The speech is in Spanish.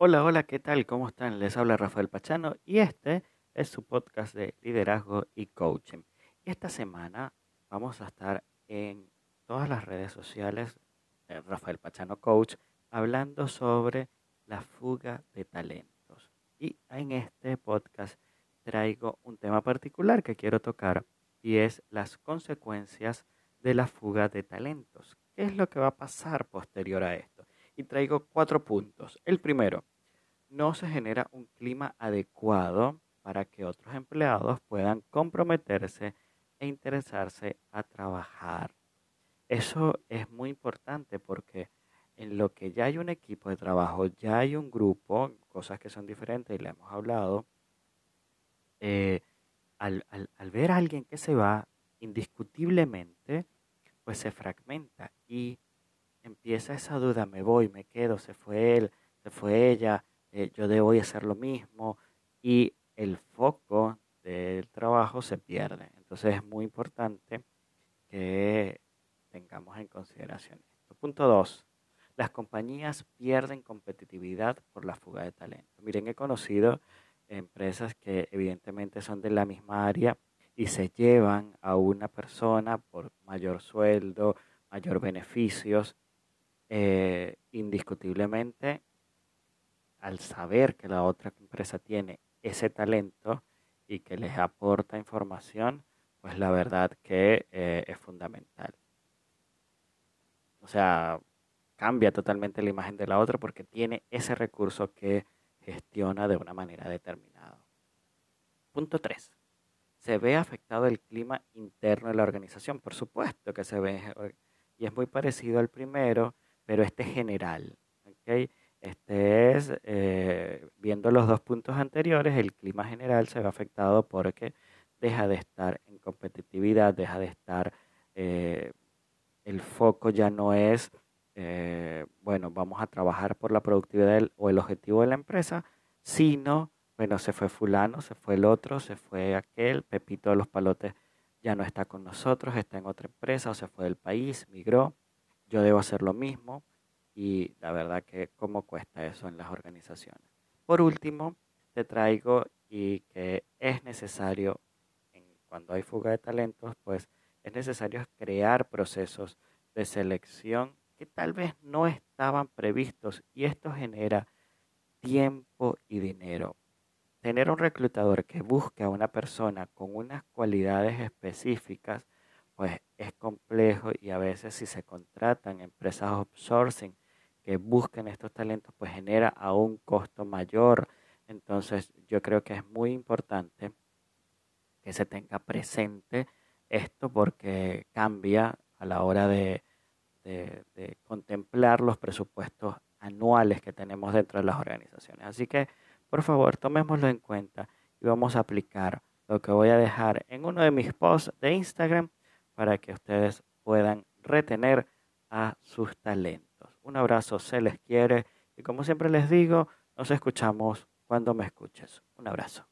Hola, hola, ¿qué tal? ¿Cómo están? Les habla Rafael Pachano y este es su podcast de liderazgo y coaching. Esta semana vamos a estar en todas las redes sociales, de Rafael Pachano Coach, hablando sobre la fuga de talentos. Y en este podcast traigo un tema particular que quiero tocar y es las consecuencias de la fuga de talentos. ¿Qué es lo que va a pasar posterior a esto? Y traigo cuatro puntos. El primero, no se genera un clima adecuado para que otros empleados puedan comprometerse e interesarse a trabajar. Eso es muy importante porque en lo que ya hay un equipo de trabajo, ya hay un grupo, cosas que son diferentes y le hemos hablado, eh, al, al ver a alguien que se va, indiscutiblemente, pues se fragmenta y empieza esa duda, me voy, me quedo, se fue él, se fue ella, eh, yo debo hacer lo mismo y el foco del trabajo se pierde. Entonces es muy importante que tengamos en consideración esto. Punto dos, las compañías pierden competitividad por la fuga de talento. Miren, he conocido empresas que evidentemente son de la misma área y se llevan a una persona por mayor sueldo, mayor beneficios eh, indiscutiblemente, al saber que la otra empresa tiene ese talento y que les aporta información, pues la verdad que eh, es fundamental. O sea, cambia totalmente la imagen de la otra porque tiene ese recurso que gestiona de una manera determinada. Punto 3. Se ve afectado el clima interno de la organización. Por supuesto que se ve, y es muy parecido al primero, pero este es general. ¿okay? Este es, eh, viendo los dos puntos anteriores, el clima general se ve afectado porque deja de estar en competitividad, deja de estar, eh, el foco ya no es, eh, bueno, vamos a trabajar por la productividad o el objetivo de la empresa, sino, bueno, se fue fulano, se fue el otro, se fue aquel, Pepito de los Palotes ya no está con nosotros, está en otra empresa o se fue del país, migró yo debo hacer lo mismo y la verdad que cómo cuesta eso en las organizaciones. Por último, te traigo y que es necesario, cuando hay fuga de talentos, pues es necesario crear procesos de selección que tal vez no estaban previstos y esto genera tiempo y dinero. Tener un reclutador que busque a una persona con unas cualidades específicas pues es complejo y a veces si se contratan empresas outsourcing que busquen estos talentos, pues genera a un costo mayor. Entonces yo creo que es muy importante que se tenga presente esto porque cambia a la hora de, de contemplar los presupuestos anuales que tenemos dentro de las organizaciones. Así que, por favor, tomémoslo en cuenta y vamos a aplicar lo que voy a dejar en uno de mis posts de Instagram para que ustedes puedan retener a sus talentos. Un abrazo, se les quiere y como siempre les digo, nos escuchamos cuando me escuches. Un abrazo.